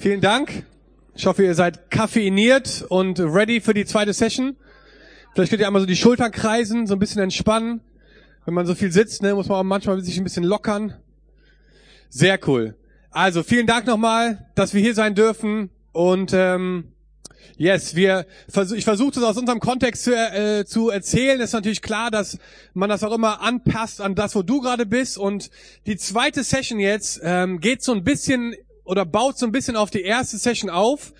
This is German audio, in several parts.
Vielen Dank. Ich hoffe, ihr seid kaffeiniert und ready für die zweite Session. Vielleicht könnt ihr einmal so die Schultern kreisen, so ein bisschen entspannen. Wenn man so viel sitzt, ne, muss man auch manchmal sich ein bisschen lockern. Sehr cool. Also vielen Dank nochmal, dass wir hier sein dürfen. Und ähm, yes, wir ich versuche das aus unserem Kontext zu, äh, zu erzählen. ist natürlich klar, dass man das auch immer anpasst an das, wo du gerade bist. Und die zweite Session jetzt ähm, geht so ein bisschen oder baut so ein bisschen auf die erste Session auf.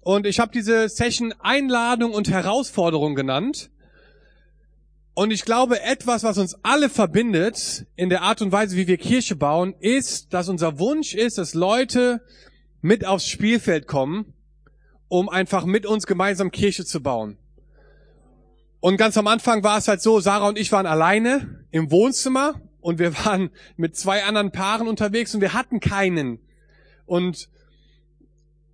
Und ich habe diese Session Einladung und Herausforderung genannt. Und ich glaube, etwas, was uns alle verbindet in der Art und Weise, wie wir Kirche bauen, ist, dass unser Wunsch ist, dass Leute mit aufs Spielfeld kommen, um einfach mit uns gemeinsam Kirche zu bauen. Und ganz am Anfang war es halt so, Sarah und ich waren alleine im Wohnzimmer und wir waren mit zwei anderen Paaren unterwegs und wir hatten keinen, und,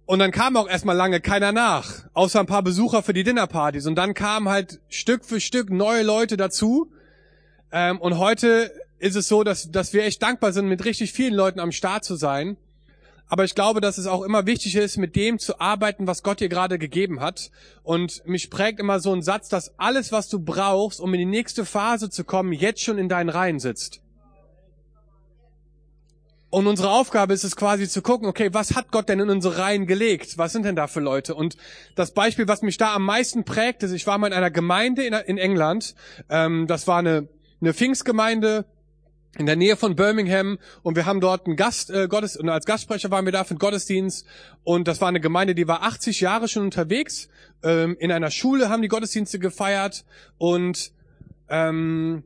und dann kam auch erstmal lange keiner nach, außer ein paar Besucher für die Dinnerpartys. Und dann kamen halt Stück für Stück neue Leute dazu. Ähm, und heute ist es so, dass, dass wir echt dankbar sind, mit richtig vielen Leuten am Start zu sein. Aber ich glaube, dass es auch immer wichtig ist, mit dem zu arbeiten, was Gott dir gerade gegeben hat. Und mich prägt immer so ein Satz, dass alles, was du brauchst, um in die nächste Phase zu kommen, jetzt schon in deinen Reihen sitzt. Und unsere Aufgabe ist es quasi zu gucken, okay, was hat Gott denn in unsere Reihen gelegt? Was sind denn da für Leute? Und das Beispiel, was mich da am meisten prägt, ist, ich war mal in einer Gemeinde in, England. Ähm, das war eine, eine Pfingstgemeinde in der Nähe von Birmingham und wir haben dort einen Gast, äh, Gottes, und als Gastsprecher waren wir da für den Gottesdienst und das war eine Gemeinde, die war 80 Jahre schon unterwegs. Ähm, in einer Schule haben die Gottesdienste gefeiert und ähm,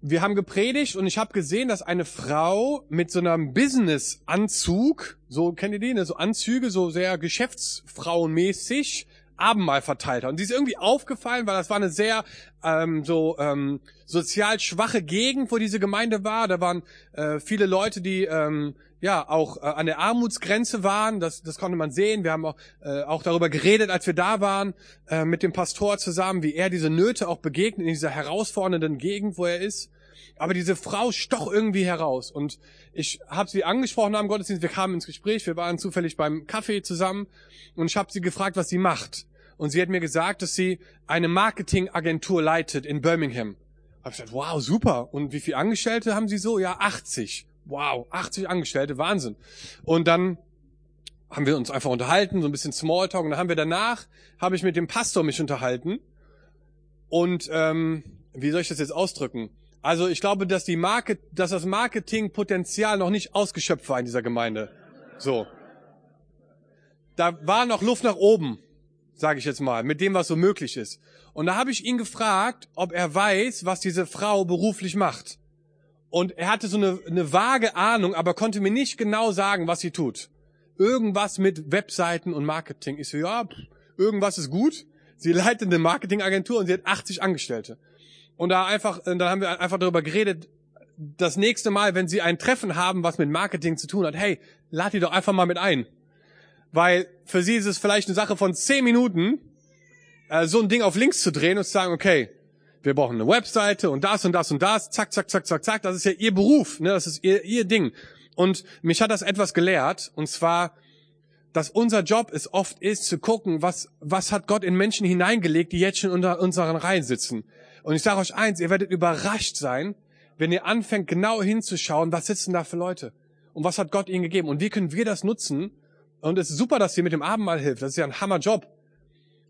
wir haben gepredigt und ich habe gesehen, dass eine Frau mit so einem Business-Anzug, so kennt ihr die, ne? so Anzüge, so sehr geschäftsfrauenmäßig, Abendmahl verteilt hat. Und sie ist irgendwie aufgefallen, weil das war eine sehr ähm, so ähm, sozial schwache Gegend, wo diese Gemeinde war. Da waren äh, viele Leute, die ähm, ja auch äh, an der Armutsgrenze waren. Das, das konnte man sehen. Wir haben auch, äh, auch darüber geredet, als wir da waren, äh, mit dem Pastor zusammen, wie er diese Nöte auch begegnet in dieser herausfordernden Gegend, wo er ist. Aber diese Frau stoch irgendwie heraus. Und ich habe sie angesprochen am Gottesdienst. Wir kamen ins Gespräch. Wir waren zufällig beim Kaffee zusammen. Und ich habe sie gefragt, was sie macht. Und sie hat mir gesagt, dass sie eine Marketingagentur leitet in Birmingham. Hab ich gesagt, wow, super. Und wie viele Angestellte haben Sie so? Ja, 80. Wow, 80 Angestellte, Wahnsinn. Und dann haben wir uns einfach unterhalten, so ein bisschen Smalltalk. Und dann haben wir danach, habe ich mit dem Pastor mich unterhalten. Und ähm, wie soll ich das jetzt ausdrücken? Also ich glaube, dass die Market, dass das Marketingpotenzial noch nicht ausgeschöpft war in dieser Gemeinde. So. Da war noch Luft nach oben, sage ich jetzt mal, mit dem, was so möglich ist. Und da habe ich ihn gefragt, ob er weiß, was diese Frau beruflich macht. Und er hatte so eine, eine vage Ahnung, aber konnte mir nicht genau sagen, was sie tut. Irgendwas mit Webseiten und Marketing. Ich so, ja, pff, irgendwas ist gut. Sie leitet eine Marketingagentur und sie hat 80 Angestellte. Und da einfach, äh, da haben wir einfach darüber geredet, das nächste Mal, wenn Sie ein Treffen haben, was mit Marketing zu tun hat, hey, lad die doch einfach mal mit ein. Weil für Sie ist es vielleicht eine Sache von zehn Minuten, äh, so ein Ding auf links zu drehen und zu sagen, okay, wir brauchen eine Webseite und das und das und das, zack, zack, zack, zack, zack, das ist ja Ihr Beruf, ne? das ist Ihr, Ihr Ding. Und mich hat das etwas gelehrt, und zwar, dass unser Job es oft ist, zu gucken, was, was hat Gott in Menschen hineingelegt, die jetzt schon unter unseren Reihen sitzen. Und ich sage euch eins, ihr werdet überrascht sein, wenn ihr anfängt, genau hinzuschauen, was sitzen da für Leute? Und was hat Gott ihnen gegeben? Und wie können wir das nutzen? Und es ist super, dass sie mit dem Abendmahl hilft. Das ist ja ein Hammerjob.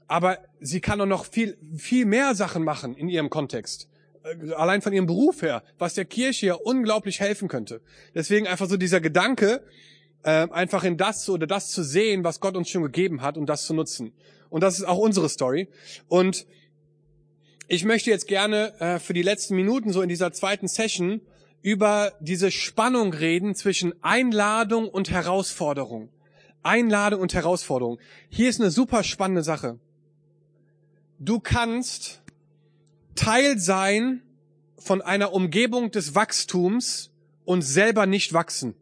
Aber sie kann auch noch viel, viel mehr Sachen machen in ihrem Kontext. Äh, allein von ihrem Beruf her, was der Kirche ja unglaublich helfen könnte. Deswegen einfach so dieser Gedanke, äh, einfach in das oder das zu sehen, was Gott uns schon gegeben hat und das zu nutzen. Und das ist auch unsere Story. Und ich möchte jetzt gerne äh, für die letzten Minuten so in dieser zweiten Session über diese Spannung reden zwischen Einladung und Herausforderung. Einladung und Herausforderung. Hier ist eine super spannende Sache. Du kannst Teil sein von einer Umgebung des Wachstums und selber nicht wachsen.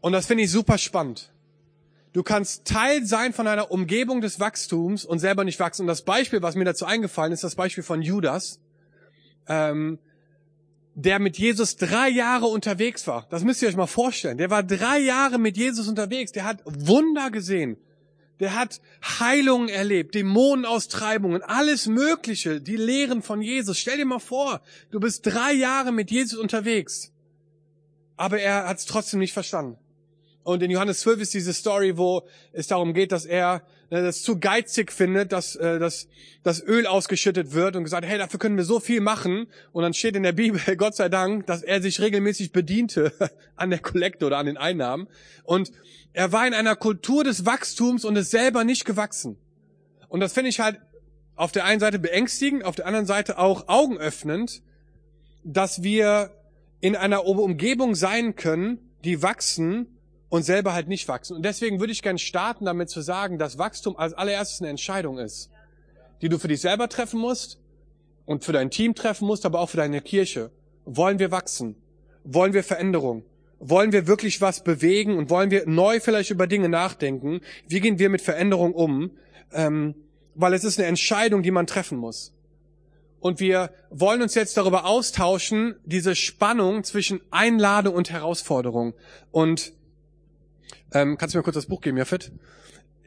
Und das finde ich super spannend. Du kannst Teil sein von einer Umgebung des Wachstums und selber nicht wachsen. Und das Beispiel, was mir dazu eingefallen ist, das Beispiel von Judas. Ähm, der mit Jesus drei Jahre unterwegs war. Das müsst ihr euch mal vorstellen. Der war drei Jahre mit Jesus unterwegs. Der hat Wunder gesehen. Der hat Heilungen erlebt, Dämonenaustreibungen, alles Mögliche, die Lehren von Jesus. Stell dir mal vor, du bist drei Jahre mit Jesus unterwegs. Aber er hat es trotzdem nicht verstanden. Und in Johannes 12 ist diese Story, wo es darum geht, dass er äh, das zu geizig findet, dass, äh, dass das Öl ausgeschüttet wird und gesagt, hey, dafür können wir so viel machen. Und dann steht in der Bibel, Gott sei Dank, dass er sich regelmäßig bediente an der Kollekte oder an den Einnahmen. Und er war in einer Kultur des Wachstums und ist selber nicht gewachsen. Und das finde ich halt auf der einen Seite beängstigend, auf der anderen Seite auch augenöffnend, dass wir in einer Umgebung sein können, die wachsen und selber halt nicht wachsen. Und deswegen würde ich gerne starten, damit zu sagen, dass Wachstum als allererstes eine Entscheidung ist, die du für dich selber treffen musst und für dein Team treffen musst, aber auch für deine Kirche. Wollen wir wachsen? Wollen wir Veränderung? Wollen wir wirklich was bewegen und wollen wir neu vielleicht über Dinge nachdenken? Wie gehen wir mit Veränderung um? Ähm, weil es ist eine Entscheidung, die man treffen muss. Und wir wollen uns jetzt darüber austauschen, diese Spannung zwischen Einladung und Herausforderung. Und ähm, kannst du mir kurz das Buch geben, Jafet?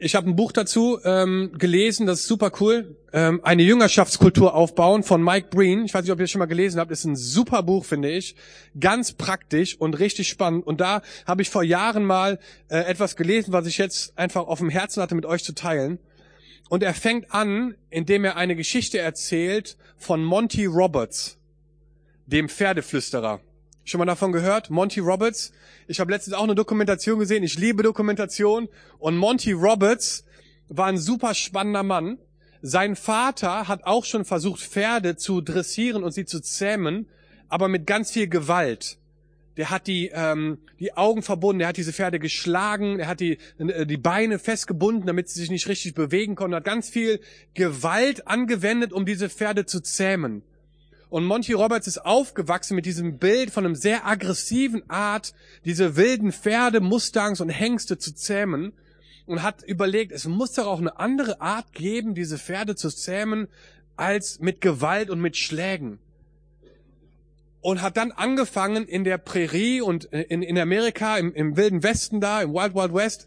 Ich habe ein Buch dazu ähm, gelesen, das ist super cool. Ähm, eine Jüngerschaftskultur aufbauen von Mike Breen. Ich weiß nicht, ob ihr das schon mal gelesen habt. Ist ein super Buch, finde ich. Ganz praktisch und richtig spannend. Und da habe ich vor Jahren mal äh, etwas gelesen, was ich jetzt einfach auf dem Herzen hatte, mit euch zu teilen. Und er fängt an, indem er eine Geschichte erzählt von Monty Roberts, dem Pferdeflüsterer. Schon mal davon gehört? Monty Roberts. Ich habe letztens auch eine Dokumentation gesehen. Ich liebe Dokumentation. Und Monty Roberts war ein super spannender Mann. Sein Vater hat auch schon versucht, Pferde zu dressieren und sie zu zähmen, aber mit ganz viel Gewalt. Der hat die, ähm, die Augen verbunden, der hat diese Pferde geschlagen, er hat die, äh, die Beine festgebunden, damit sie sich nicht richtig bewegen konnten, hat ganz viel Gewalt angewendet, um diese Pferde zu zähmen. Und Monty Roberts ist aufgewachsen mit diesem Bild von einem sehr aggressiven Art, diese wilden Pferde, Mustangs und Hengste zu zähmen und hat überlegt, es muss doch auch eine andere Art geben, diese Pferde zu zähmen, als mit Gewalt und mit Schlägen. Und hat dann angefangen in der Prärie und in, in Amerika, im, im wilden Westen da, im Wild Wild West,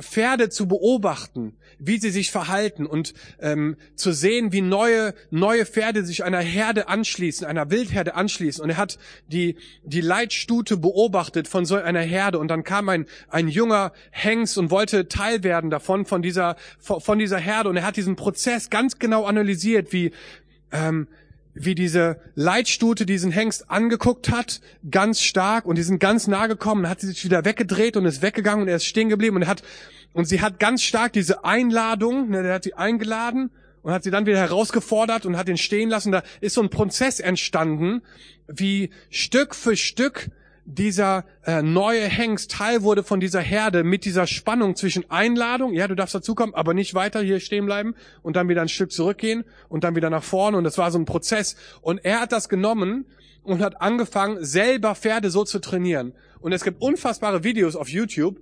Pferde zu beobachten, wie sie sich verhalten und ähm, zu sehen, wie neue neue Pferde sich einer Herde anschließen, einer Wildherde anschließen. Und er hat die die Leitstute beobachtet von so einer Herde und dann kam ein ein junger Hengst und wollte Teil werden davon von dieser von dieser Herde und er hat diesen Prozess ganz genau analysiert, wie ähm, wie diese Leitstute diesen Hengst angeguckt hat, ganz stark, und die sind ganz nah gekommen, hat sie sich wieder weggedreht und ist weggegangen und er ist stehen geblieben und hat, und sie hat ganz stark diese Einladung, ne, der hat sie eingeladen und hat sie dann wieder herausgefordert und hat ihn stehen lassen. Da ist so ein Prozess entstanden, wie Stück für Stück dieser äh, neue Hengst Teil wurde von dieser Herde mit dieser Spannung zwischen Einladung, ja, du darfst dazukommen, aber nicht weiter hier stehen bleiben und dann wieder ein Stück zurückgehen und dann wieder nach vorne und das war so ein Prozess und er hat das genommen und hat angefangen selber Pferde so zu trainieren und es gibt unfassbare Videos auf YouTube,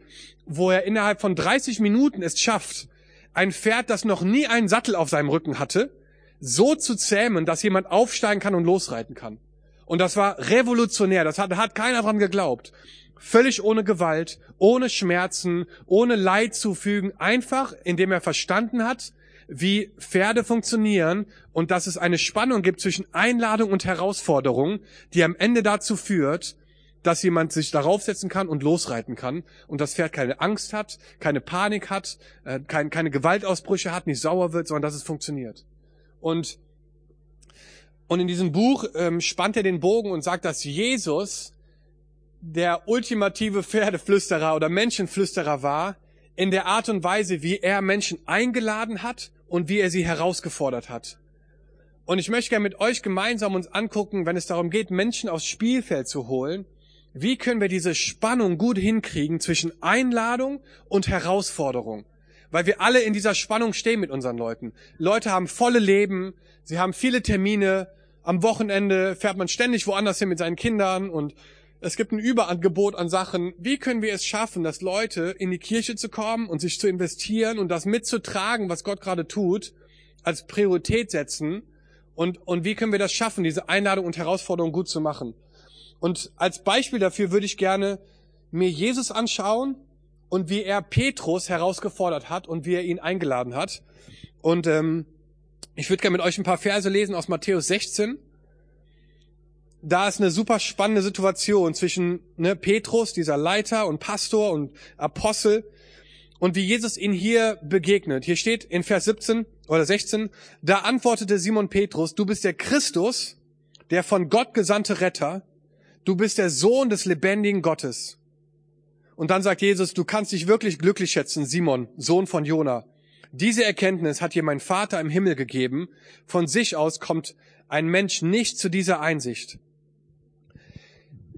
wo er innerhalb von 30 Minuten es schafft, ein Pferd, das noch nie einen Sattel auf seinem Rücken hatte, so zu zähmen, dass jemand aufsteigen kann und losreiten kann. Und das war revolutionär. Das hat, hat keiner dran geglaubt. Völlig ohne Gewalt, ohne Schmerzen, ohne Leid zufügen. Einfach, indem er verstanden hat, wie Pferde funktionieren und dass es eine Spannung gibt zwischen Einladung und Herausforderung, die am Ende dazu führt, dass jemand sich darauf setzen kann und losreiten kann und das Pferd keine Angst hat, keine Panik hat, äh, kein, keine Gewaltausbrüche hat, nicht sauer wird, sondern dass es funktioniert. Und und in diesem Buch ähm, spannt er den Bogen und sagt, dass Jesus der ultimative Pferdeflüsterer oder Menschenflüsterer war, in der Art und Weise, wie er Menschen eingeladen hat und wie er sie herausgefordert hat. Und ich möchte gerne mit euch gemeinsam uns angucken, wenn es darum geht, Menschen aufs Spielfeld zu holen, wie können wir diese Spannung gut hinkriegen zwischen Einladung und Herausforderung? Weil wir alle in dieser Spannung stehen mit unseren Leuten. Leute haben volle Leben, sie haben viele Termine, am Wochenende fährt man ständig woanders hin mit seinen Kindern und es gibt ein Überangebot an Sachen. Wie können wir es schaffen, dass Leute in die Kirche zu kommen und sich zu investieren und das mitzutragen, was Gott gerade tut, als Priorität setzen? Und, und wie können wir das schaffen, diese Einladung und Herausforderung gut zu machen? Und als Beispiel dafür würde ich gerne mir Jesus anschauen und wie er Petrus herausgefordert hat und wie er ihn eingeladen hat. Und ähm, ich würde gerne mit euch ein paar Verse lesen aus Matthäus 16. Da ist eine super spannende Situation zwischen ne, Petrus, dieser Leiter und Pastor und Apostel, und wie Jesus ihn hier begegnet. Hier steht in Vers 17 oder 16, da antwortete Simon Petrus, du bist der Christus, der von Gott gesandte Retter, du bist der Sohn des lebendigen Gottes. Und dann sagt Jesus, du kannst dich wirklich glücklich schätzen, Simon, Sohn von Jona. Diese Erkenntnis hat dir mein Vater im Himmel gegeben. Von sich aus kommt ein Mensch nicht zu dieser Einsicht.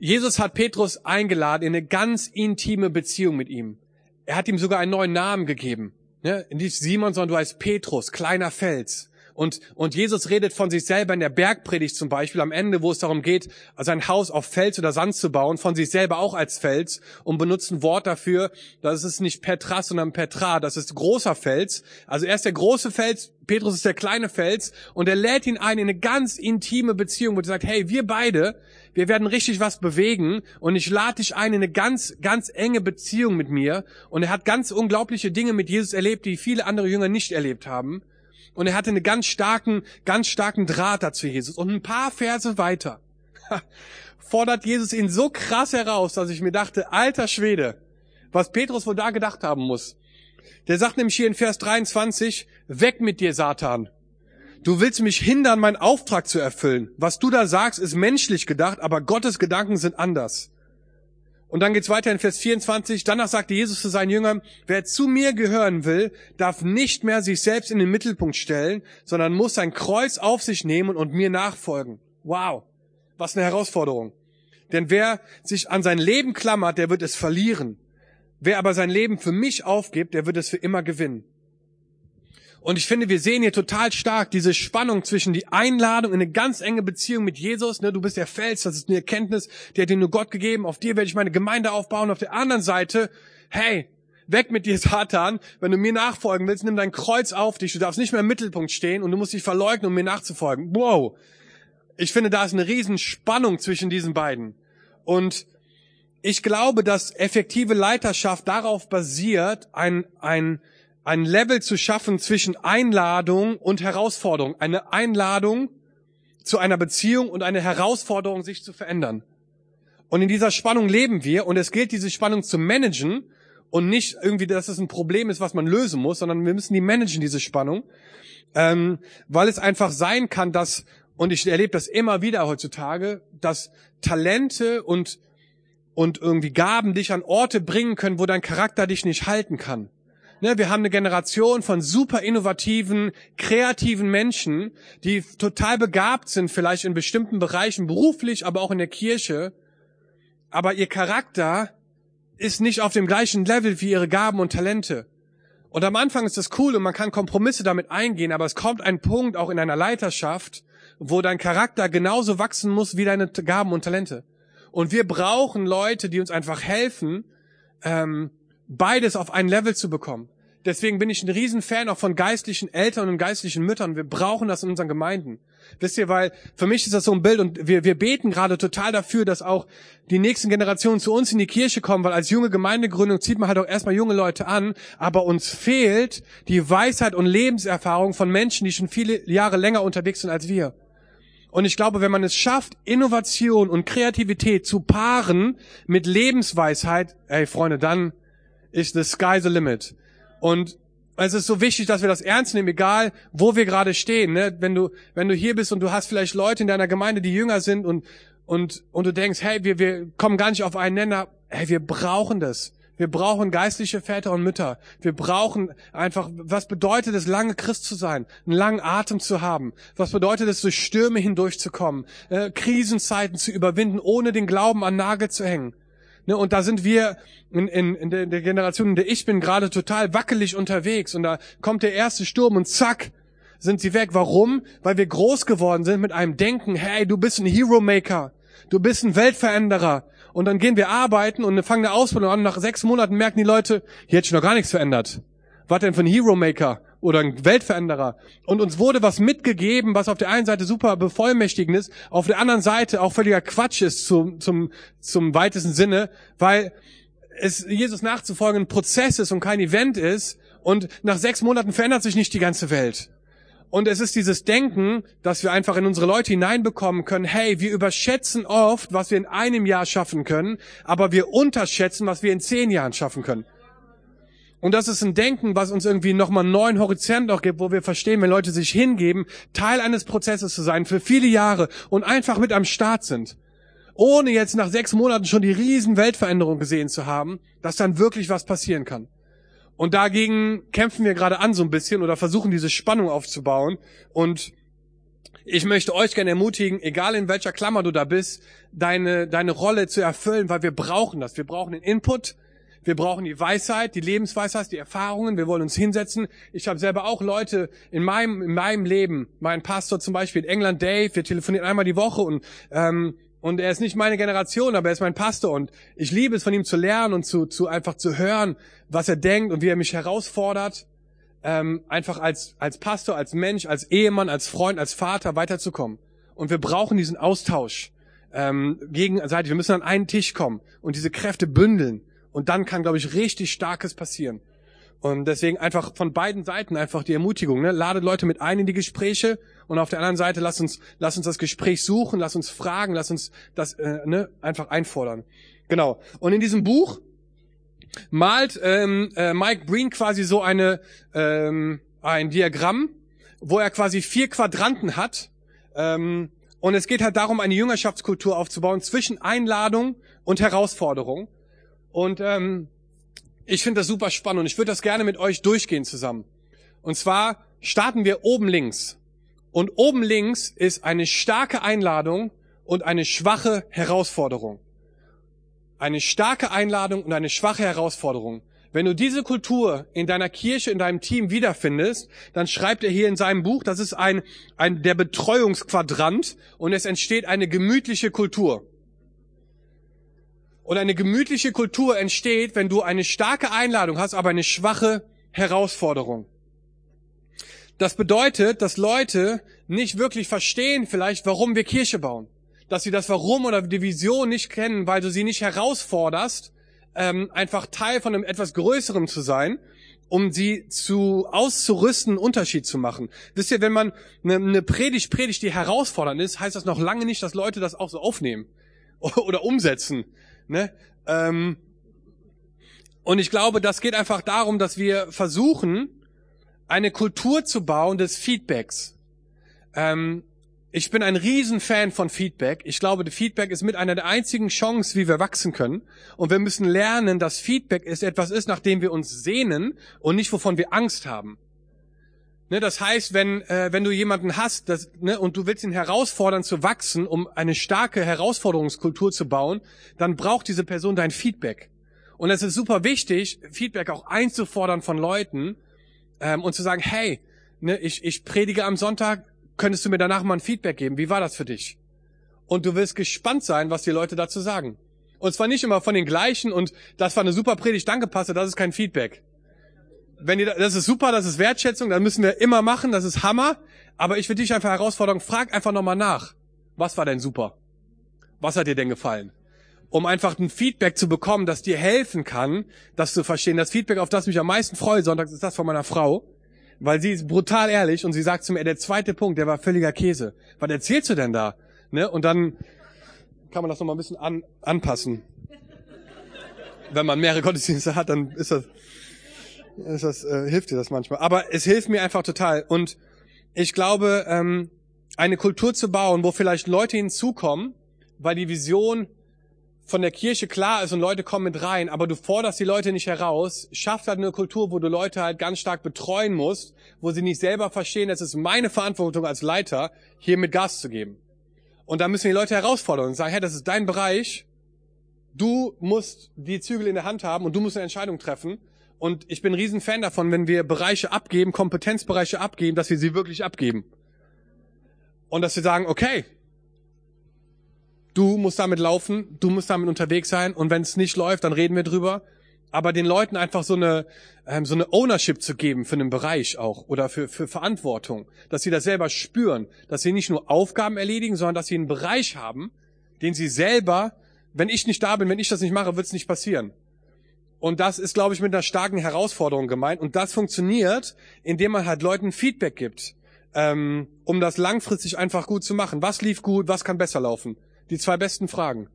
Jesus hat Petrus eingeladen in eine ganz intime Beziehung mit ihm. Er hat ihm sogar einen neuen Namen gegeben. Ne? Nicht Simon, sondern du heißt Petrus, kleiner Fels. Und, und Jesus redet von sich selber in der Bergpredigt zum Beispiel am Ende, wo es darum geht, sein Haus auf Fels oder Sand zu bauen, von sich selber auch als Fels und benutzt ein Wort dafür, das ist nicht Petras, sondern Petra, das ist großer Fels. Also er ist der große Fels, Petrus ist der kleine Fels und er lädt ihn ein in eine ganz intime Beziehung, wo er sagt, hey, wir beide, wir werden richtig was bewegen und ich lade dich ein in eine ganz, ganz enge Beziehung mit mir und er hat ganz unglaubliche Dinge mit Jesus erlebt, die viele andere Jünger nicht erlebt haben. Und er hatte einen ganz starken, ganz starken Draht dazu Jesus. Und ein paar Verse weiter fordert Jesus ihn so krass heraus, dass ich mir dachte, alter Schwede, was Petrus wohl da gedacht haben muss. Der sagt nämlich hier in Vers 23, weg mit dir, Satan. Du willst mich hindern, meinen Auftrag zu erfüllen. Was du da sagst, ist menschlich gedacht, aber Gottes Gedanken sind anders. Und dann geht's weiter in Vers 24. Danach sagte Jesus zu seinen Jüngern, wer zu mir gehören will, darf nicht mehr sich selbst in den Mittelpunkt stellen, sondern muss sein Kreuz auf sich nehmen und mir nachfolgen. Wow. Was eine Herausforderung. Denn wer sich an sein Leben klammert, der wird es verlieren. Wer aber sein Leben für mich aufgibt, der wird es für immer gewinnen. Und ich finde, wir sehen hier total stark diese Spannung zwischen die Einladung in eine ganz enge Beziehung mit Jesus. Ne, du bist der Fels, das ist eine Erkenntnis, die hat dir nur Gott gegeben. Auf dir werde ich meine Gemeinde aufbauen. Auf der anderen Seite, hey, weg mit dir, Satan. Wenn du mir nachfolgen willst, nimm dein Kreuz auf dich. Du darfst nicht mehr im Mittelpunkt stehen und du musst dich verleugnen, um mir nachzufolgen. Wow. Ich finde, da ist eine riesen Spannung zwischen diesen beiden. Und ich glaube, dass effektive Leiterschaft darauf basiert, ein, ein, ein Level zu schaffen zwischen Einladung und Herausforderung. Eine Einladung zu einer Beziehung und eine Herausforderung, sich zu verändern. Und in dieser Spannung leben wir und es gilt, diese Spannung zu managen und nicht irgendwie, dass es ein Problem ist, was man lösen muss, sondern wir müssen die managen, diese Spannung, ähm, weil es einfach sein kann, dass, und ich erlebe das immer wieder heutzutage, dass Talente und, und irgendwie Gaben dich an Orte bringen können, wo dein Charakter dich nicht halten kann. Ne, wir haben eine Generation von super innovativen, kreativen Menschen, die total begabt sind, vielleicht in bestimmten Bereichen, beruflich, aber auch in der Kirche. Aber ihr Charakter ist nicht auf dem gleichen Level wie ihre Gaben und Talente. Und am Anfang ist das cool und man kann Kompromisse damit eingehen, aber es kommt ein Punkt auch in einer Leiterschaft, wo dein Charakter genauso wachsen muss wie deine Gaben und Talente. Und wir brauchen Leute, die uns einfach helfen, ähm, beides auf ein Level zu bekommen. Deswegen bin ich ein Riesenfan auch von geistlichen Eltern und geistlichen Müttern. Wir brauchen das in unseren Gemeinden. Wisst ihr, weil für mich ist das so ein Bild und wir, wir beten gerade total dafür, dass auch die nächsten Generationen zu uns in die Kirche kommen, weil als junge Gemeindegründung zieht man halt auch erstmal junge Leute an, aber uns fehlt die Weisheit und Lebenserfahrung von Menschen, die schon viele Jahre länger unterwegs sind als wir. Und ich glaube, wenn man es schafft, Innovation und Kreativität zu paaren mit Lebensweisheit, ey Freunde, dann ist the sky the limit. Und es ist so wichtig, dass wir das ernst nehmen, egal wo wir gerade stehen. Ne? Wenn du wenn du hier bist und du hast vielleicht Leute in deiner Gemeinde, die jünger sind und und und du denkst, hey, wir wir kommen gar nicht auf einen Nenner. Hey, wir brauchen das. Wir brauchen geistliche Väter und Mütter. Wir brauchen einfach, was bedeutet es, lange Christ zu sein, einen langen Atem zu haben? Was bedeutet es, durch Stürme hindurchzukommen, äh, Krisenzeiten zu überwinden, ohne den Glauben an Nagel zu hängen? Ne, und da sind wir in, in, in, der, Generation, in der ich bin, gerade total wackelig unterwegs. Und da kommt der erste Sturm und zack, sind sie weg. Warum? Weil wir groß geworden sind mit einem Denken, hey, du bist ein Hero Maker. Du bist ein Weltveränderer. Und dann gehen wir arbeiten und fangen eine Ausbildung an. Nach sechs Monaten merken die Leute, hier hat sich noch gar nichts verändert. Was denn für ein Hero Maker? Oder ein Weltveränderer. Und uns wurde was mitgegeben, was auf der einen Seite super bevollmächtigend ist, auf der anderen Seite auch völliger Quatsch ist zum, zum, zum weitesten Sinne, weil es Jesus nachzufolgen ein Prozess ist und kein Event ist. Und nach sechs Monaten verändert sich nicht die ganze Welt. Und es ist dieses Denken, dass wir einfach in unsere Leute hineinbekommen können, hey, wir überschätzen oft, was wir in einem Jahr schaffen können, aber wir unterschätzen, was wir in zehn Jahren schaffen können. Und das ist ein Denken, was uns irgendwie nochmal einen neuen Horizont auch gibt, wo wir verstehen, wenn Leute sich hingeben, Teil eines Prozesses zu sein für viele Jahre und einfach mit am Start sind. Ohne jetzt nach sechs Monaten schon die riesen Weltveränderung gesehen zu haben, dass dann wirklich was passieren kann. Und dagegen kämpfen wir gerade an so ein bisschen oder versuchen diese Spannung aufzubauen. Und ich möchte euch gerne ermutigen, egal in welcher Klammer du da bist, deine, deine Rolle zu erfüllen, weil wir brauchen das. Wir brauchen den Input, wir brauchen die Weisheit, die Lebensweisheit, die Erfahrungen. Wir wollen uns hinsetzen. Ich habe selber auch Leute in meinem, in meinem Leben, mein Pastor zum Beispiel in England, Dave, wir telefonieren einmal die Woche und ähm, und er ist nicht meine Generation, aber er ist mein Pastor und ich liebe es von ihm zu lernen und zu, zu einfach zu hören, was er denkt und wie er mich herausfordert, ähm, einfach als, als Pastor, als Mensch, als Ehemann, als Freund, als Vater weiterzukommen. Und wir brauchen diesen Austausch ähm, gegenseitig. Wir müssen an einen Tisch kommen und diese Kräfte bündeln. Und dann kann, glaube ich, richtig Starkes passieren. Und deswegen einfach von beiden Seiten einfach die Ermutigung, ne? ladet Leute mit ein in die Gespräche und auf der anderen Seite lasst uns, lasst uns das Gespräch suchen, lasst uns fragen, lasst uns das äh, ne? einfach einfordern. Genau. Und in diesem Buch malt ähm, äh, Mike Breen quasi so eine ähm, ein Diagramm, wo er quasi vier Quadranten hat. Ähm, und es geht halt darum, eine Jüngerschaftskultur aufzubauen zwischen Einladung und Herausforderung. Und ähm, ich finde das super spannend und ich würde das gerne mit euch durchgehen zusammen. Und zwar starten wir oben links. Und oben links ist eine starke Einladung und eine schwache Herausforderung. Eine starke Einladung und eine schwache Herausforderung. Wenn du diese Kultur in deiner Kirche, in deinem Team wiederfindest, dann schreibt er hier in seinem Buch, das ist ein, ein der Betreuungsquadrant und es entsteht eine gemütliche Kultur. Und eine gemütliche Kultur entsteht, wenn du eine starke Einladung hast, aber eine schwache Herausforderung. Das bedeutet, dass Leute nicht wirklich verstehen vielleicht, warum wir Kirche bauen. Dass sie das Warum oder die Vision nicht kennen, weil du sie nicht herausforderst, ähm, einfach Teil von einem etwas Größerem zu sein, um sie zu auszurüsten, einen Unterschied zu machen. Wisst ihr, wenn man eine, eine Predigt predigt, die herausfordernd ist, heißt das noch lange nicht, dass Leute das auch so aufnehmen oder umsetzen. Ne? Ähm, und ich glaube, das geht einfach darum, dass wir versuchen, eine Kultur zu bauen des Feedbacks. Ähm, ich bin ein Riesenfan von Feedback. Ich glaube, Feedback ist mit einer der einzigen Chancen, wie wir wachsen können. Und wir müssen lernen, dass Feedback ist etwas ist, nach dem wir uns sehnen und nicht wovon wir Angst haben. Ne, das heißt, wenn, äh, wenn du jemanden hast das, ne, und du willst ihn herausfordern zu wachsen, um eine starke Herausforderungskultur zu bauen, dann braucht diese Person dein Feedback. Und es ist super wichtig, Feedback auch einzufordern von Leuten ähm, und zu sagen, hey, ne, ich, ich predige am Sonntag, könntest du mir danach mal ein Feedback geben? Wie war das für dich? Und du wirst gespannt sein, was die Leute dazu sagen. Und zwar nicht immer von den gleichen und das war eine super Predigt, danke Pastor, das ist kein Feedback wenn ihr, das ist super, das ist Wertschätzung, das müssen wir immer machen, das ist Hammer. Aber ich will dich einfach herausfordern, frag einfach nochmal nach. Was war denn super? Was hat dir denn gefallen? Um einfach ein Feedback zu bekommen, das dir helfen kann, das zu verstehen. Das Feedback, auf das mich am meisten freue sonntags, ist das von meiner Frau. Weil sie ist brutal ehrlich und sie sagt zu mir, der zweite Punkt, der war völliger Käse. Was erzählst du denn da? Ne? Und dann kann man das nochmal ein bisschen an, anpassen. Wenn man mehrere Gottesdienste hat, dann ist das, ist das, äh, hilft dir das manchmal. Aber es hilft mir einfach total. Und ich glaube, ähm, eine Kultur zu bauen, wo vielleicht Leute hinzukommen, weil die Vision von der Kirche klar ist und Leute kommen mit rein, aber du forderst die Leute nicht heraus, schafft halt eine Kultur, wo du Leute halt ganz stark betreuen musst, wo sie nicht selber verstehen, es ist meine Verantwortung als Leiter, hier mit Gas zu geben. Und da müssen wir die Leute herausfordern und sagen, hey, das ist dein Bereich, du musst die Zügel in der Hand haben und du musst eine Entscheidung treffen und ich bin ein Riesenfan davon, wenn wir Bereiche abgeben, Kompetenzbereiche abgeben, dass wir sie wirklich abgeben. Und dass wir sagen, okay, du musst damit laufen, du musst damit unterwegs sein und wenn es nicht läuft, dann reden wir drüber. aber den Leuten einfach so eine, ähm, so eine Ownership zu geben für einen Bereich auch oder für, für Verantwortung, dass sie das selber spüren, dass sie nicht nur Aufgaben erledigen, sondern dass sie einen Bereich haben, den sie selber, wenn ich nicht da bin, wenn ich das nicht mache, wird es nicht passieren. Und das ist, glaube ich, mit einer starken Herausforderung gemeint. Und das funktioniert, indem man halt Leuten Feedback gibt, ähm, um das langfristig einfach gut zu machen. Was lief gut, was kann besser laufen? Die zwei besten Fragen.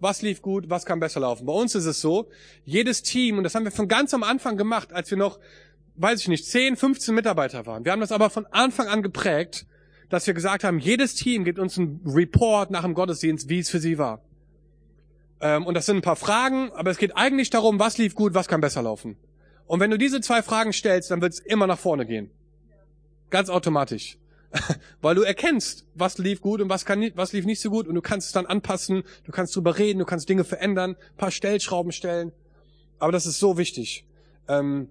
Was lief gut, was kann besser laufen? Bei uns ist es so, jedes Team, und das haben wir von ganz am Anfang gemacht, als wir noch, weiß ich nicht, 10, 15 Mitarbeiter waren. Wir haben das aber von Anfang an geprägt, dass wir gesagt haben, jedes Team gibt uns einen Report nach dem Gottesdienst, wie es für sie war. Ähm, und das sind ein paar Fragen, aber es geht eigentlich darum, was lief gut, was kann besser laufen. Und wenn du diese zwei Fragen stellst, dann wird es immer nach vorne gehen. Ganz automatisch. Weil du erkennst, was lief gut und was, kann, was lief nicht so gut und du kannst es dann anpassen, du kannst drüber reden, du kannst Dinge verändern, paar Stellschrauben stellen. Aber das ist so wichtig. Ähm,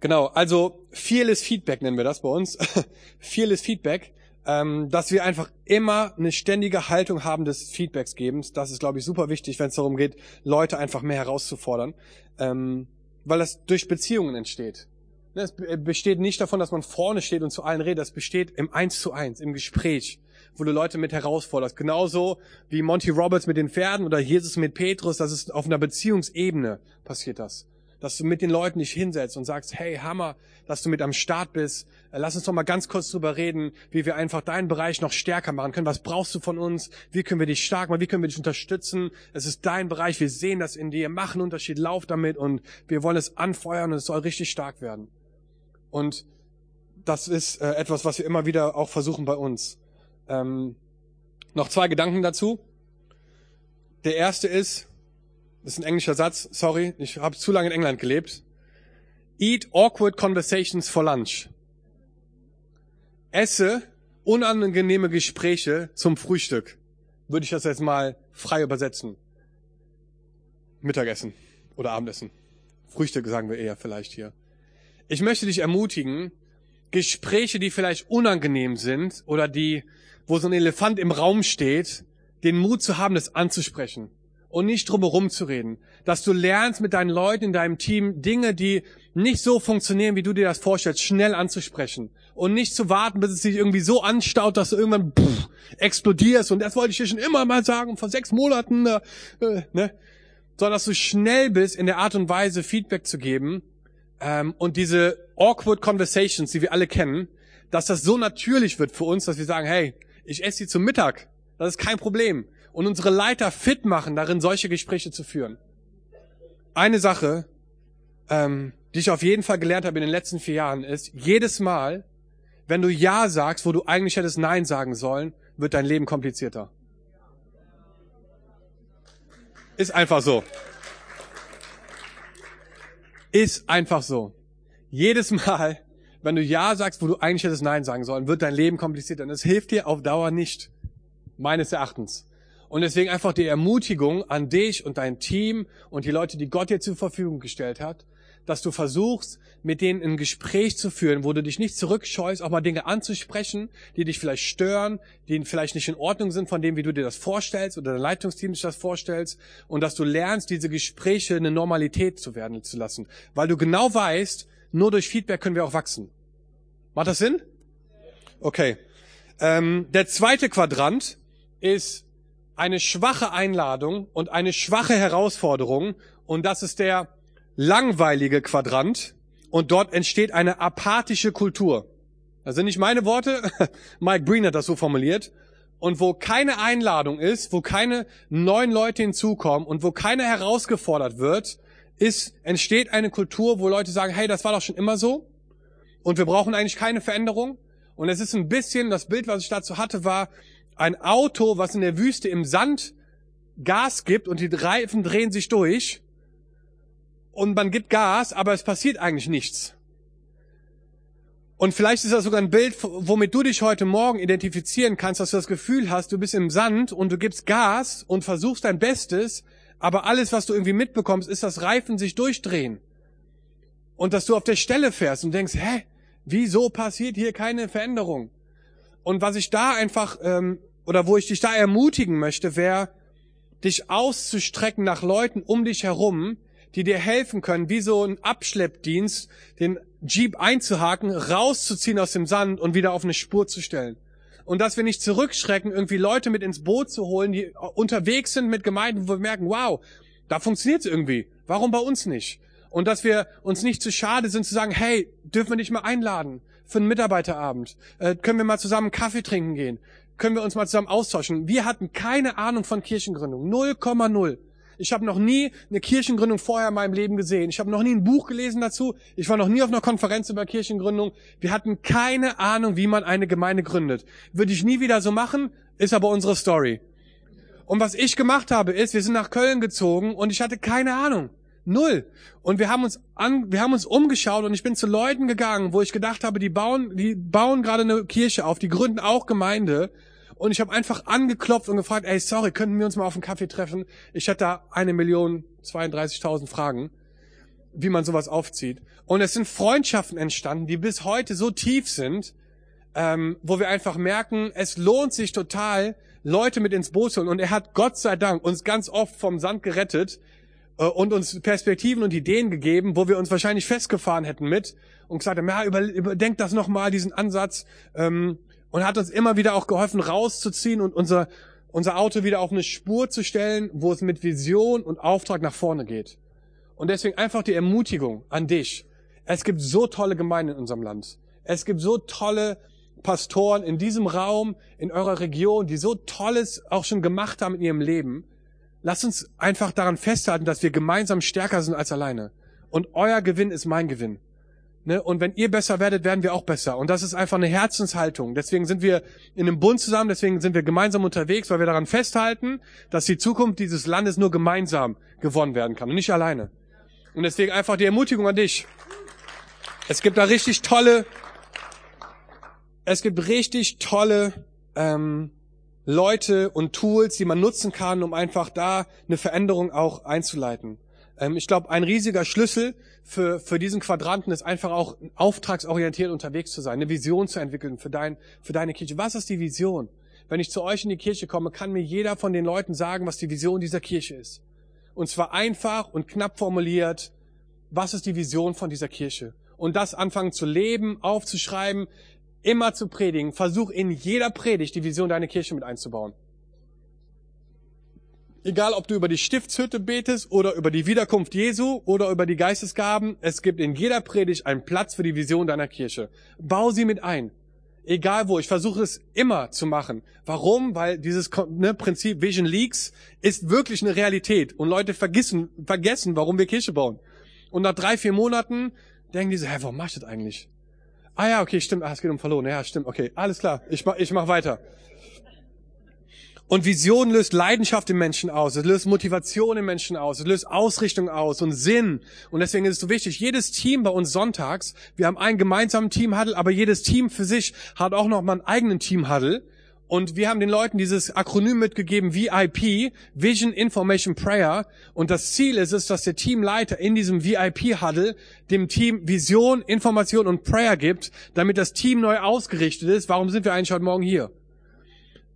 genau, also vieles Feedback nennen wir das bei uns. vieles Feedback, ähm, dass wir einfach immer eine ständige Haltung haben des Feedbacks gebens. Das ist, glaube ich, super wichtig, wenn es darum geht, Leute einfach mehr herauszufordern. Ähm, weil das durch Beziehungen entsteht. Ne, es besteht nicht davon, dass man vorne steht und zu allen redet. Es besteht im Eins zu Eins, im Gespräch, wo du Leute mit herausforderst. Genauso wie Monty Roberts mit den Pferden oder Jesus mit Petrus. Das ist auf einer Beziehungsebene passiert das. Dass du mit den Leuten dich hinsetzt und sagst, hey, Hammer, dass du mit am Start bist. Äh, lass uns doch mal ganz kurz drüber reden, wie wir einfach deinen Bereich noch stärker machen können. Was brauchst du von uns? Wie können wir dich stark machen? Wie können wir dich unterstützen? Es ist dein Bereich. Wir sehen das in dir. Mach einen Unterschied. Lauf damit und wir wollen es anfeuern und es soll richtig stark werden. Und das ist äh, etwas, was wir immer wieder auch versuchen bei uns. Ähm, noch zwei Gedanken dazu. Der erste ist, das ist ein englischer Satz, sorry, ich habe zu lange in England gelebt. Eat awkward conversations for lunch. Esse unangenehme Gespräche zum Frühstück. Würde ich das jetzt mal frei übersetzen. Mittagessen oder Abendessen. Frühstück sagen wir eher vielleicht hier. Ich möchte dich ermutigen, Gespräche, die vielleicht unangenehm sind oder die, wo so ein Elefant im Raum steht, den Mut zu haben, das anzusprechen und nicht drumherum zu reden. Dass du lernst mit deinen Leuten in deinem Team Dinge, die nicht so funktionieren, wie du dir das vorstellst, schnell anzusprechen und nicht zu warten, bis es sich irgendwie so anstaut, dass du irgendwann pff, explodierst und das wollte ich dir schon immer mal sagen, vor sechs Monaten, äh, ne? sondern dass du schnell bist, in der Art und Weise Feedback zu geben ähm, und diese awkward conversations, die wir alle kennen, dass das so natürlich wird für uns, dass wir sagen, hey, ich esse sie zum Mittag. Das ist kein Problem. Und unsere Leiter fit machen, darin solche Gespräche zu führen. Eine Sache, ähm, die ich auf jeden Fall gelernt habe in den letzten vier Jahren, ist, jedes Mal, wenn du Ja sagst, wo du eigentlich hättest Nein sagen sollen, wird dein Leben komplizierter. Ist einfach so. Ist einfach so. Jedes Mal, wenn du Ja sagst, wo du eigentlich hättest Nein sagen sollen, wird dein Leben komplizierter. Und es hilft dir auf Dauer nicht. Meines Erachtens. Und deswegen einfach die Ermutigung an dich und dein Team und die Leute, die Gott dir zur Verfügung gestellt hat, dass du versuchst, mit denen ein Gespräch zu führen, wo du dich nicht zurückscheust, auch mal Dinge anzusprechen, die dich vielleicht stören, die vielleicht nicht in Ordnung sind von dem, wie du dir das vorstellst oder dein Leitungsteam sich das vorstellst und dass du lernst, diese Gespräche eine Normalität zu werden zu lassen, weil du genau weißt, nur durch Feedback können wir auch wachsen. Macht das Sinn? Okay. Ähm, der zweite Quadrant ist eine schwache Einladung und eine schwache Herausforderung und das ist der langweilige Quadrant und dort entsteht eine apathische Kultur. Das sind nicht meine Worte, Mike Breen hat das so formuliert. Und wo keine Einladung ist, wo keine neuen Leute hinzukommen und wo keiner herausgefordert wird, ist, entsteht eine Kultur, wo Leute sagen, hey, das war doch schon immer so und wir brauchen eigentlich keine Veränderung. Und es ist ein bisschen, das Bild, was ich dazu hatte, war ein Auto, was in der Wüste im Sand Gas gibt und die Reifen drehen sich durch und man gibt Gas, aber es passiert eigentlich nichts. Und vielleicht ist das sogar ein Bild, womit du dich heute Morgen identifizieren kannst, dass du das Gefühl hast, du bist im Sand und du gibst Gas und versuchst dein Bestes, aber alles, was du irgendwie mitbekommst, ist, dass Reifen sich durchdrehen. Und dass du auf der Stelle fährst und denkst, hä, wieso passiert hier keine Veränderung? Und was ich da einfach, ähm, oder wo ich dich da ermutigen möchte, wäre, dich auszustrecken nach Leuten um dich herum, die dir helfen können, wie so ein Abschleppdienst, den Jeep einzuhaken, rauszuziehen aus dem Sand und wieder auf eine Spur zu stellen. Und dass wir nicht zurückschrecken, irgendwie Leute mit ins Boot zu holen, die unterwegs sind mit Gemeinden, wo wir merken, wow, da funktioniert es irgendwie. Warum bei uns nicht? Und dass wir uns nicht zu schade sind zu sagen, hey, dürfen wir dich mal einladen für einen Mitarbeiterabend? Äh, können wir mal zusammen Kaffee trinken gehen? Können wir uns mal zusammen austauschen? Wir hatten keine Ahnung von Kirchengründung. 0,0. Ich habe noch nie eine Kirchengründung vorher in meinem Leben gesehen. Ich habe noch nie ein Buch gelesen dazu. Ich war noch nie auf einer Konferenz über Kirchengründung. Wir hatten keine Ahnung, wie man eine Gemeinde gründet. Würde ich nie wieder so machen, ist aber unsere Story. Und was ich gemacht habe, ist, wir sind nach Köln gezogen und ich hatte keine Ahnung. Null. Und wir haben uns an, wir haben uns umgeschaut und ich bin zu Leuten gegangen, wo ich gedacht habe, die bauen, die bauen gerade eine Kirche auf, die gründen auch Gemeinde. Und ich habe einfach angeklopft und gefragt, ey, sorry, könnten wir uns mal auf einen Kaffee treffen? Ich hatte da eine Million 32.000 Fragen, wie man sowas aufzieht. Und es sind Freundschaften entstanden, die bis heute so tief sind, ähm, wo wir einfach merken, es lohnt sich total, Leute mit ins Boot zu holen. Und er hat Gott sei Dank uns ganz oft vom Sand gerettet und uns Perspektiven und Ideen gegeben, wo wir uns wahrscheinlich festgefahren hätten mit und gesagt haben, ja, über, überdenkt das nochmal, diesen Ansatz. Ähm, und hat uns immer wieder auch geholfen, rauszuziehen und unser, unser Auto wieder auf eine Spur zu stellen, wo es mit Vision und Auftrag nach vorne geht. Und deswegen einfach die Ermutigung an dich. Es gibt so tolle Gemeinden in unserem Land. Es gibt so tolle Pastoren in diesem Raum, in eurer Region, die so Tolles auch schon gemacht haben in ihrem Leben. Lasst uns einfach daran festhalten, dass wir gemeinsam stärker sind als alleine. Und euer Gewinn ist mein Gewinn. Ne? Und wenn ihr besser werdet, werden wir auch besser. Und das ist einfach eine Herzenshaltung. Deswegen sind wir in einem Bund zusammen, deswegen sind wir gemeinsam unterwegs, weil wir daran festhalten, dass die Zukunft dieses Landes nur gemeinsam gewonnen werden kann und nicht alleine. Und deswegen einfach die Ermutigung an dich. Es gibt da richtig tolle, es gibt richtig tolle ähm, Leute und Tools, die man nutzen kann, um einfach da eine Veränderung auch einzuleiten. Ähm, ich glaube, ein riesiger Schlüssel für, für diesen Quadranten ist einfach auch auftragsorientiert unterwegs zu sein, eine Vision zu entwickeln für, dein, für deine Kirche. Was ist die Vision? Wenn ich zu euch in die Kirche komme, kann mir jeder von den Leuten sagen, was die Vision dieser Kirche ist. Und zwar einfach und knapp formuliert, was ist die Vision von dieser Kirche? Und das anfangen zu leben, aufzuschreiben, immer zu predigen. Versuch in jeder Predigt die Vision deiner Kirche mit einzubauen. Egal, ob du über die Stiftshütte betest oder über die Wiederkunft Jesu oder über die Geistesgaben, es gibt in jeder Predigt einen Platz für die Vision deiner Kirche. Bau sie mit ein. Egal wo, ich versuche es immer zu machen. Warum? Weil dieses ne, Prinzip Vision Leaks ist wirklich eine Realität und Leute vergessen, vergessen, warum wir Kirche bauen. Und nach drei, vier Monaten denken die so, hä, warum mach ich das eigentlich? Ah ja, okay, stimmt, ah, es geht um verloren. Ja, stimmt, okay, alles klar, ich mach, ich mach weiter. Und Vision löst Leidenschaft im Menschen aus, es löst Motivation im Menschen aus, es löst Ausrichtung aus und Sinn. Und deswegen ist es so wichtig, jedes Team bei uns sonntags, wir haben einen gemeinsamen Teamhuddle, aber jedes Team für sich hat auch noch mal einen eigenen Teamhuddle. Und wir haben den Leuten dieses Akronym mitgegeben, VIP, Vision Information Prayer. Und das Ziel ist es, dass der Teamleiter in diesem VIP-Huddle dem Team Vision, Information und Prayer gibt, damit das Team neu ausgerichtet ist. Warum sind wir eigentlich heute Morgen hier?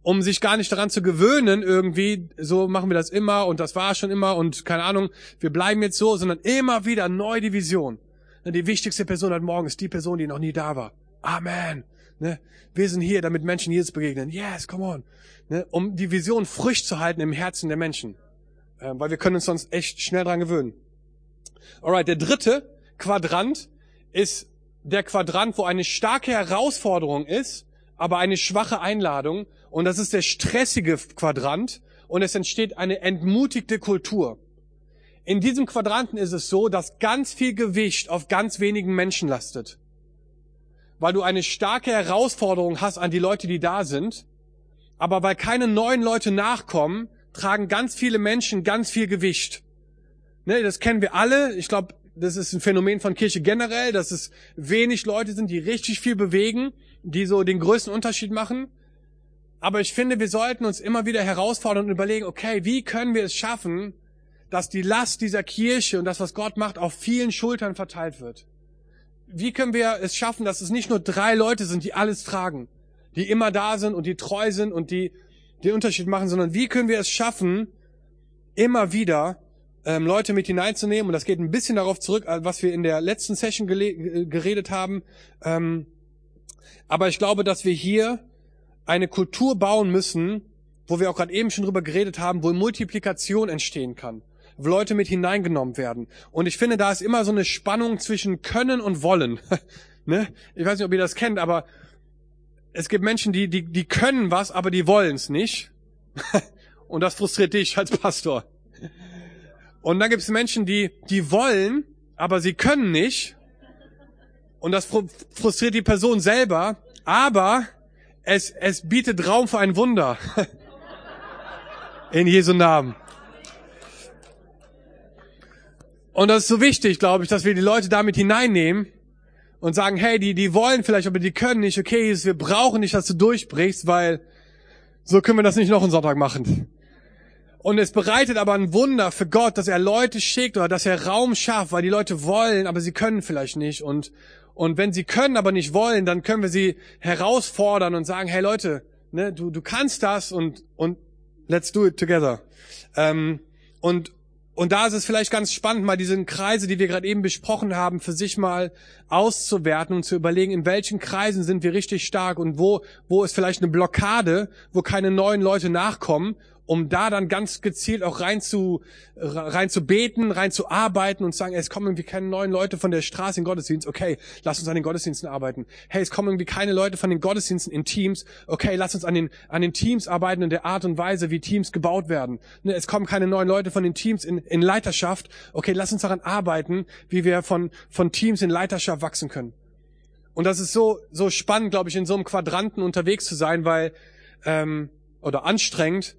um sich gar nicht daran zu gewöhnen, irgendwie, so machen wir das immer und das war schon immer und keine Ahnung, wir bleiben jetzt so, sondern immer wieder neu die Vision. Die wichtigste Person heute Morgen ist die Person, die noch nie da war. Amen. Ne? Wir sind hier, damit Menschen Jesus begegnen. Yes, come on. Ne? Um die Vision frisch zu halten im Herzen der Menschen. Äh, weil wir können uns sonst echt schnell dran gewöhnen. Alright, der dritte Quadrant ist der Quadrant, wo eine starke Herausforderung ist, aber eine schwache Einladung. Und das ist der stressige Quadrant. Und es entsteht eine entmutigte Kultur. In diesem Quadranten ist es so, dass ganz viel Gewicht auf ganz wenigen Menschen lastet. Weil du eine starke Herausforderung hast an die Leute, die da sind. Aber weil keine neuen Leute nachkommen, tragen ganz viele Menschen ganz viel Gewicht. Ne, das kennen wir alle. Ich glaube, das ist ein Phänomen von Kirche generell, dass es wenig Leute sind, die richtig viel bewegen die so den größten Unterschied machen. Aber ich finde, wir sollten uns immer wieder herausfordern und überlegen, okay, wie können wir es schaffen, dass die Last dieser Kirche und das, was Gott macht, auf vielen Schultern verteilt wird? Wie können wir es schaffen, dass es nicht nur drei Leute sind, die alles tragen, die immer da sind und die treu sind und die den Unterschied machen, sondern wie können wir es schaffen, immer wieder ähm, Leute mit hineinzunehmen. Und das geht ein bisschen darauf zurück, äh, was wir in der letzten Session geredet haben. Ähm, aber ich glaube, dass wir hier eine Kultur bauen müssen, wo wir auch gerade eben schon drüber geredet haben, wo Multiplikation entstehen kann, Leute mit hineingenommen werden. Und ich finde, da ist immer so eine Spannung zwischen Können und Wollen. ne? Ich weiß nicht, ob ihr das kennt, aber es gibt Menschen, die, die, die können was, aber die wollen es nicht. und das frustriert dich als Pastor. Und dann gibt es Menschen, die, die wollen, aber sie können nicht. Und das frustriert die Person selber. Aber es, es bietet Raum für ein Wunder. In Jesu Namen. Und das ist so wichtig, glaube ich, dass wir die Leute damit hineinnehmen und sagen, hey, die, die wollen vielleicht, aber die können nicht. Okay, wir brauchen nicht, dass du durchbrichst, weil so können wir das nicht noch einen Sonntag machen. Und es bereitet aber ein Wunder für Gott, dass er Leute schickt oder dass er Raum schafft, weil die Leute wollen, aber sie können vielleicht nicht. Und, und wenn sie können, aber nicht wollen, dann können wir sie herausfordern und sagen, hey Leute, ne, du, du kannst das und, und let's do it together. Ähm, und, und da ist es vielleicht ganz spannend, mal diese Kreise, die wir gerade eben besprochen haben, für sich mal auszuwerten und zu überlegen, in welchen Kreisen sind wir richtig stark und wo, wo ist vielleicht eine Blockade, wo keine neuen Leute nachkommen um da dann ganz gezielt auch rein zu, rein zu beten, rein zu arbeiten und sagen, es kommen irgendwie keine neuen Leute von der Straße in Gottesdienst, okay, lass uns an den Gottesdiensten arbeiten. Hey, es kommen irgendwie keine Leute von den Gottesdiensten in Teams, okay, lass uns an den, an den Teams arbeiten und der Art und Weise, wie Teams gebaut werden. Ne, es kommen keine neuen Leute von den Teams in, in Leiterschaft, okay, lass uns daran arbeiten, wie wir von, von Teams in Leiterschaft wachsen können. Und das ist so, so spannend, glaube ich, in so einem Quadranten unterwegs zu sein, weil, ähm, oder anstrengend,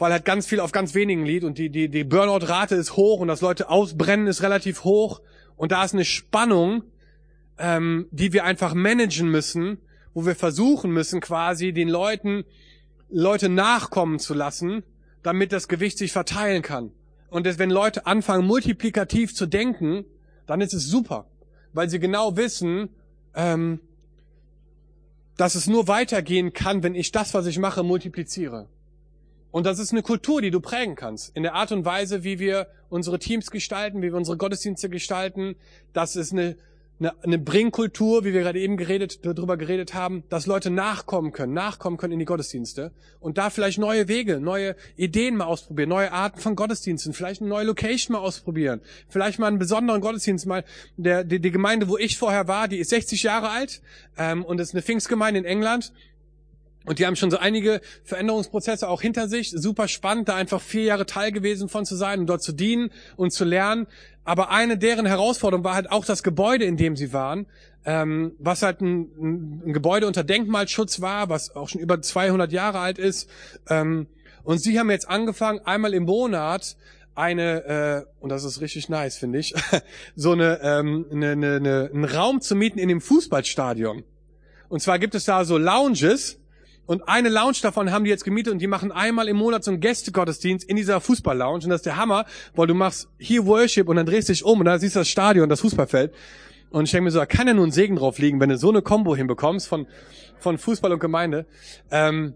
weil halt ganz viel auf ganz wenigen liegt und die, die, die Burnout-Rate ist hoch und das Leute ausbrennen ist relativ hoch und da ist eine Spannung, ähm, die wir einfach managen müssen, wo wir versuchen müssen, quasi den Leuten Leute nachkommen zu lassen, damit das Gewicht sich verteilen kann. Und das, wenn Leute anfangen, multiplikativ zu denken, dann ist es super, weil sie genau wissen, ähm, dass es nur weitergehen kann, wenn ich das, was ich mache, multipliziere. Und das ist eine Kultur, die du prägen kannst. In der Art und Weise, wie wir unsere Teams gestalten, wie wir unsere Gottesdienste gestalten. Das ist eine, eine, eine Bringkultur, wie wir gerade eben geredet, darüber geredet haben, dass Leute nachkommen können, nachkommen können in die Gottesdienste und da vielleicht neue Wege, neue Ideen mal ausprobieren, neue Arten von Gottesdiensten, vielleicht eine neue Location mal ausprobieren, vielleicht mal einen besonderen Gottesdienst mal. Der, die, die Gemeinde, wo ich vorher war, die ist 60 Jahre alt ähm, und ist eine Pfingstgemeinde in England und die haben schon so einige Veränderungsprozesse auch hinter sich. Super spannend, da einfach vier Jahre Teil gewesen von zu sein und dort zu dienen und zu lernen. Aber eine deren Herausforderung war halt auch das Gebäude, in dem sie waren, ähm, was halt ein, ein, Gebäude unter Denkmalschutz war, was auch schon über 200 Jahre alt ist. Ähm, und sie haben jetzt angefangen, einmal im Monat eine, äh, und das ist richtig nice, finde ich, so eine, ähm, eine, eine, eine, einen Raum zu mieten in dem Fußballstadion. Und zwar gibt es da so Lounges, und eine Lounge davon haben die jetzt gemietet und die machen einmal im Monat so einen Gästegottesdienst in dieser Fußball-Lounge. Und das ist der Hammer, weil du machst hier Worship und dann drehst du dich um und dann siehst du das Stadion, das Fußballfeld. Und ich denke mir so, da kann ja nur ein Segen drauf liegen, wenn du so eine Combo hinbekommst von, von Fußball und Gemeinde. Ähm,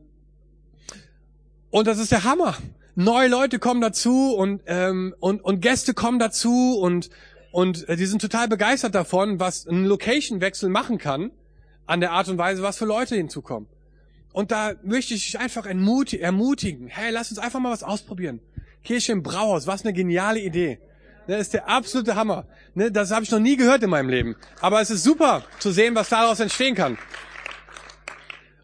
und das ist der Hammer. Neue Leute kommen dazu und, ähm, und, und Gäste kommen dazu und, und äh, die sind total begeistert davon, was ein Location-Wechsel machen kann an der Art und Weise, was für Leute hinzukommen. Und da möchte ich dich einfach ermutigen. Hey, lass uns einfach mal was ausprobieren. Kirche im Brauhaus, was eine geniale Idee. Das ist der absolute Hammer. Ne, das habe ich noch nie gehört in meinem Leben. Aber es ist super zu sehen, was daraus entstehen kann.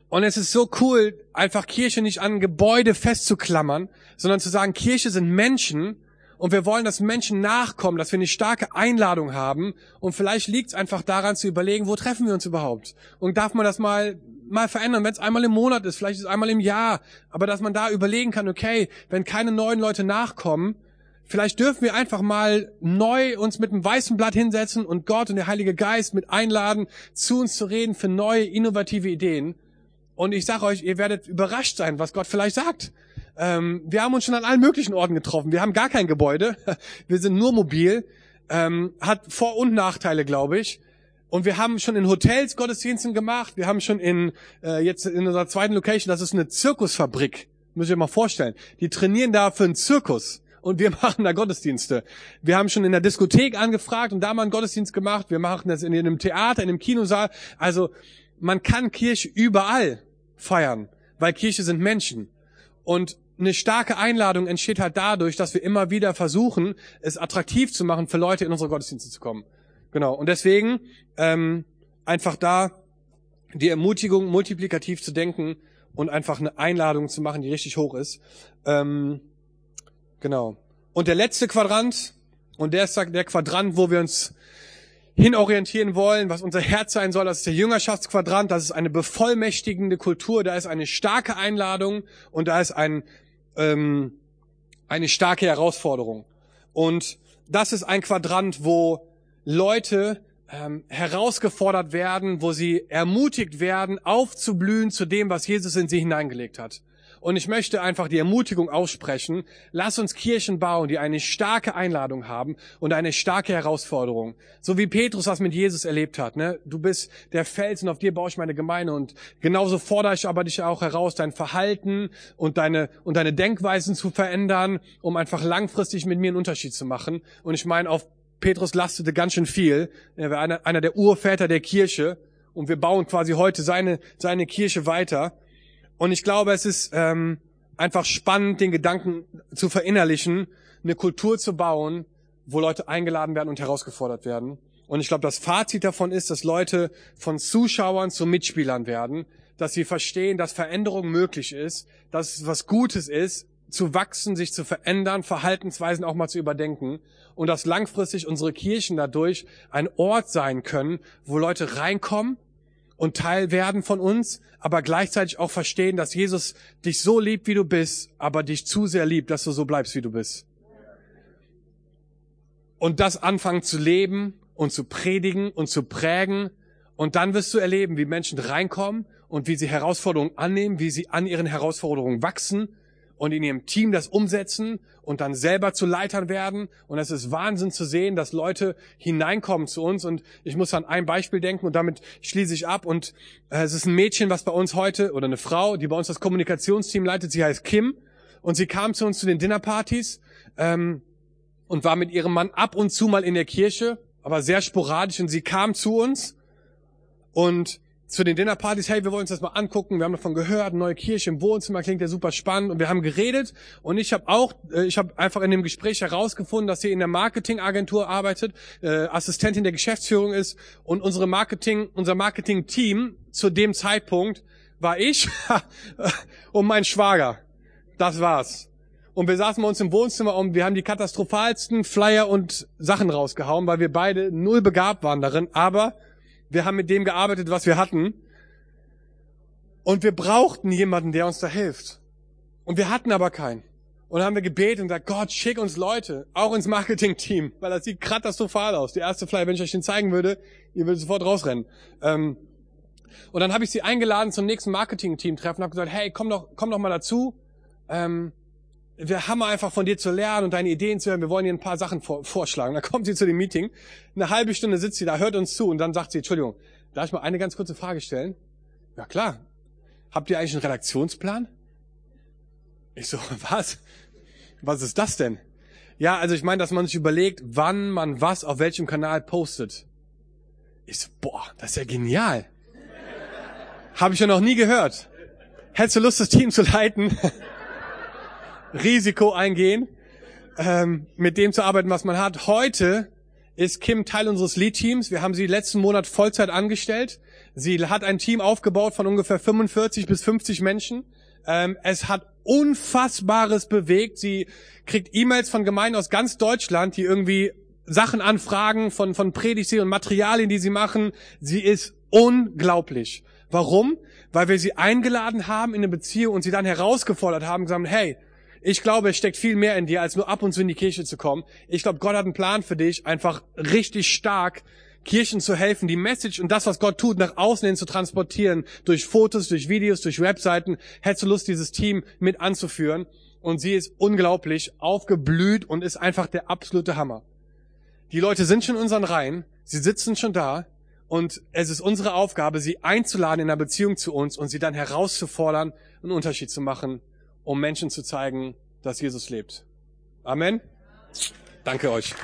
Und es ist so cool, einfach Kirche nicht an Gebäude festzuklammern, sondern zu sagen, Kirche sind Menschen und wir wollen, dass Menschen nachkommen, dass wir eine starke Einladung haben. Und vielleicht liegt es einfach daran zu überlegen, wo treffen wir uns überhaupt? Und darf man das mal mal verändern, wenn es einmal im Monat ist, vielleicht ist es einmal im Jahr, aber dass man da überlegen kann, okay, wenn keine neuen Leute nachkommen, vielleicht dürfen wir einfach mal neu uns mit einem weißen Blatt hinsetzen und Gott und der Heilige Geist mit einladen, zu uns zu reden für neue, innovative Ideen. Und ich sage euch, ihr werdet überrascht sein, was Gott vielleicht sagt. Ähm, wir haben uns schon an allen möglichen Orten getroffen. Wir haben gar kein Gebäude. Wir sind nur mobil. Ähm, hat Vor- und Nachteile, glaube ich. Und wir haben schon in Hotels Gottesdiensten gemacht. Wir haben schon in äh, jetzt in unserer zweiten Location, das ist eine Zirkusfabrik. Muss ich mir mal vorstellen. Die trainieren da für einen Zirkus. und wir machen da Gottesdienste. Wir haben schon in der Diskothek angefragt und da mal einen Gottesdienst gemacht. Wir machen das in einem Theater, in einem Kinosaal. Also man kann Kirche überall feiern, weil Kirche sind Menschen. Und eine starke Einladung entsteht halt dadurch, dass wir immer wieder versuchen, es attraktiv zu machen, für Leute in unsere Gottesdienste zu kommen. Genau. Und deswegen ähm, einfach da die Ermutigung, multiplikativ zu denken und einfach eine Einladung zu machen, die richtig hoch ist. Ähm, genau. Und der letzte Quadrant, und der ist der Quadrant, wo wir uns hinorientieren wollen, was unser Herz sein soll, das ist der Jüngerschaftsquadrant, das ist eine bevollmächtigende Kultur, da ist eine starke Einladung und da ist ein, ähm, eine starke Herausforderung. Und das ist ein Quadrant, wo Leute ähm, herausgefordert werden, wo sie ermutigt werden, aufzublühen zu dem, was Jesus in sie hineingelegt hat. Und ich möchte einfach die Ermutigung aussprechen, lass uns Kirchen bauen, die eine starke Einladung haben und eine starke Herausforderung. So wie Petrus das mit Jesus erlebt hat. Ne? Du bist der Fels und auf dir baue ich meine Gemeinde. Und genauso fordere ich aber dich auch heraus, dein Verhalten und deine, und deine Denkweisen zu verändern, um einfach langfristig mit mir einen Unterschied zu machen. Und ich meine, auf Petrus lastete ganz schön viel. Er war einer, einer der Urväter der Kirche. Und wir bauen quasi heute seine, seine Kirche weiter. Und ich glaube, es ist ähm, einfach spannend, den Gedanken zu verinnerlichen, eine Kultur zu bauen, wo Leute eingeladen werden und herausgefordert werden. Und ich glaube, das Fazit davon ist, dass Leute von Zuschauern zu Mitspielern werden, dass sie verstehen, dass Veränderung möglich ist, dass es was Gutes ist, zu wachsen, sich zu verändern, Verhaltensweisen auch mal zu überdenken und dass langfristig unsere Kirchen dadurch ein Ort sein können, wo Leute reinkommen und Teil werden von uns, aber gleichzeitig auch verstehen, dass Jesus dich so liebt, wie du bist, aber dich zu sehr liebt, dass du so bleibst, wie du bist. Und das anfangen zu leben und zu predigen und zu prägen. Und dann wirst du erleben, wie Menschen reinkommen und wie sie Herausforderungen annehmen, wie sie an ihren Herausforderungen wachsen und in ihrem Team das umsetzen und dann selber zu Leitern werden. Und es ist Wahnsinn zu sehen, dass Leute hineinkommen zu uns. Und ich muss an ein Beispiel denken und damit schließe ich ab. Und äh, es ist ein Mädchen, was bei uns heute, oder eine Frau, die bei uns das Kommunikationsteam leitet. Sie heißt Kim. Und sie kam zu uns zu den Dinnerpartys ähm, und war mit ihrem Mann ab und zu mal in der Kirche, aber sehr sporadisch. Und sie kam zu uns und zu den Dinnerpartys, hey, wir wollen uns das mal angucken, wir haben davon gehört, neue Kirche im Wohnzimmer, klingt ja super spannend und wir haben geredet und ich habe auch, äh, ich habe einfach in dem Gespräch herausgefunden, dass sie in der Marketingagentur arbeitet, äh, Assistentin der Geschäftsführung ist und unsere Marketing, unser Marketing-Team zu dem Zeitpunkt war ich und mein Schwager. Das war's. Und wir saßen bei uns im Wohnzimmer und wir haben die katastrophalsten Flyer und Sachen rausgehauen, weil wir beide null begabt waren darin, aber wir haben mit dem gearbeitet, was wir hatten. Und wir brauchten jemanden, der uns da hilft. Und wir hatten aber keinen. Und dann haben wir gebetet und gesagt, Gott, schick uns Leute, auch ins Marketing-Team, weil das sieht katastrophal aus. Der erste Flyer, wenn ich euch den zeigen würde, ihr würdet sofort rausrennen. Ähm, und dann habe ich sie eingeladen zum nächsten Marketing-Team-Treffen und habe gesagt, hey, komm doch, komm doch mal dazu. Ähm, wir haben einfach von dir zu lernen und deine Ideen zu hören. Wir wollen dir ein paar Sachen vor, vorschlagen. Dann kommt sie zu dem Meeting. Eine halbe Stunde sitzt sie da, hört uns zu und dann sagt sie, Entschuldigung, darf ich mal eine ganz kurze Frage stellen? Ja klar. Habt ihr eigentlich einen Redaktionsplan? Ich so, was? Was ist das denn? Ja, also ich meine, dass man sich überlegt, wann man was auf welchem Kanal postet. Ich so, boah, das ist ja genial. Habe ich ja noch nie gehört. Hättest du Lust, das Team zu leiten? Risiko eingehen, ähm, mit dem zu arbeiten, was man hat. Heute ist Kim Teil unseres Lead-Teams. Wir haben sie letzten Monat Vollzeit angestellt. Sie hat ein Team aufgebaut von ungefähr 45 bis 50 Menschen. Ähm, es hat Unfassbares bewegt. Sie kriegt E-Mails von Gemeinden aus ganz Deutschland, die irgendwie Sachen anfragen von, von Predigtserien und Materialien, die sie machen. Sie ist unglaublich. Warum? Weil wir sie eingeladen haben in eine Beziehung und sie dann herausgefordert haben, gesagt, hey, ich glaube, es steckt viel mehr in dir, als nur ab und zu in die Kirche zu kommen. Ich glaube, Gott hat einen Plan für dich, einfach richtig stark Kirchen zu helfen, die Message und das, was Gott tut, nach außen hin zu transportieren, durch Fotos, durch Videos, durch Webseiten. Hättest du Lust, dieses Team mit anzuführen? Und sie ist unglaublich aufgeblüht und ist einfach der absolute Hammer. Die Leute sind schon in unseren Reihen, sie sitzen schon da und es ist unsere Aufgabe, sie einzuladen in einer Beziehung zu uns und sie dann herauszufordern, einen Unterschied zu machen um Menschen zu zeigen, dass Jesus lebt. Amen. Danke euch.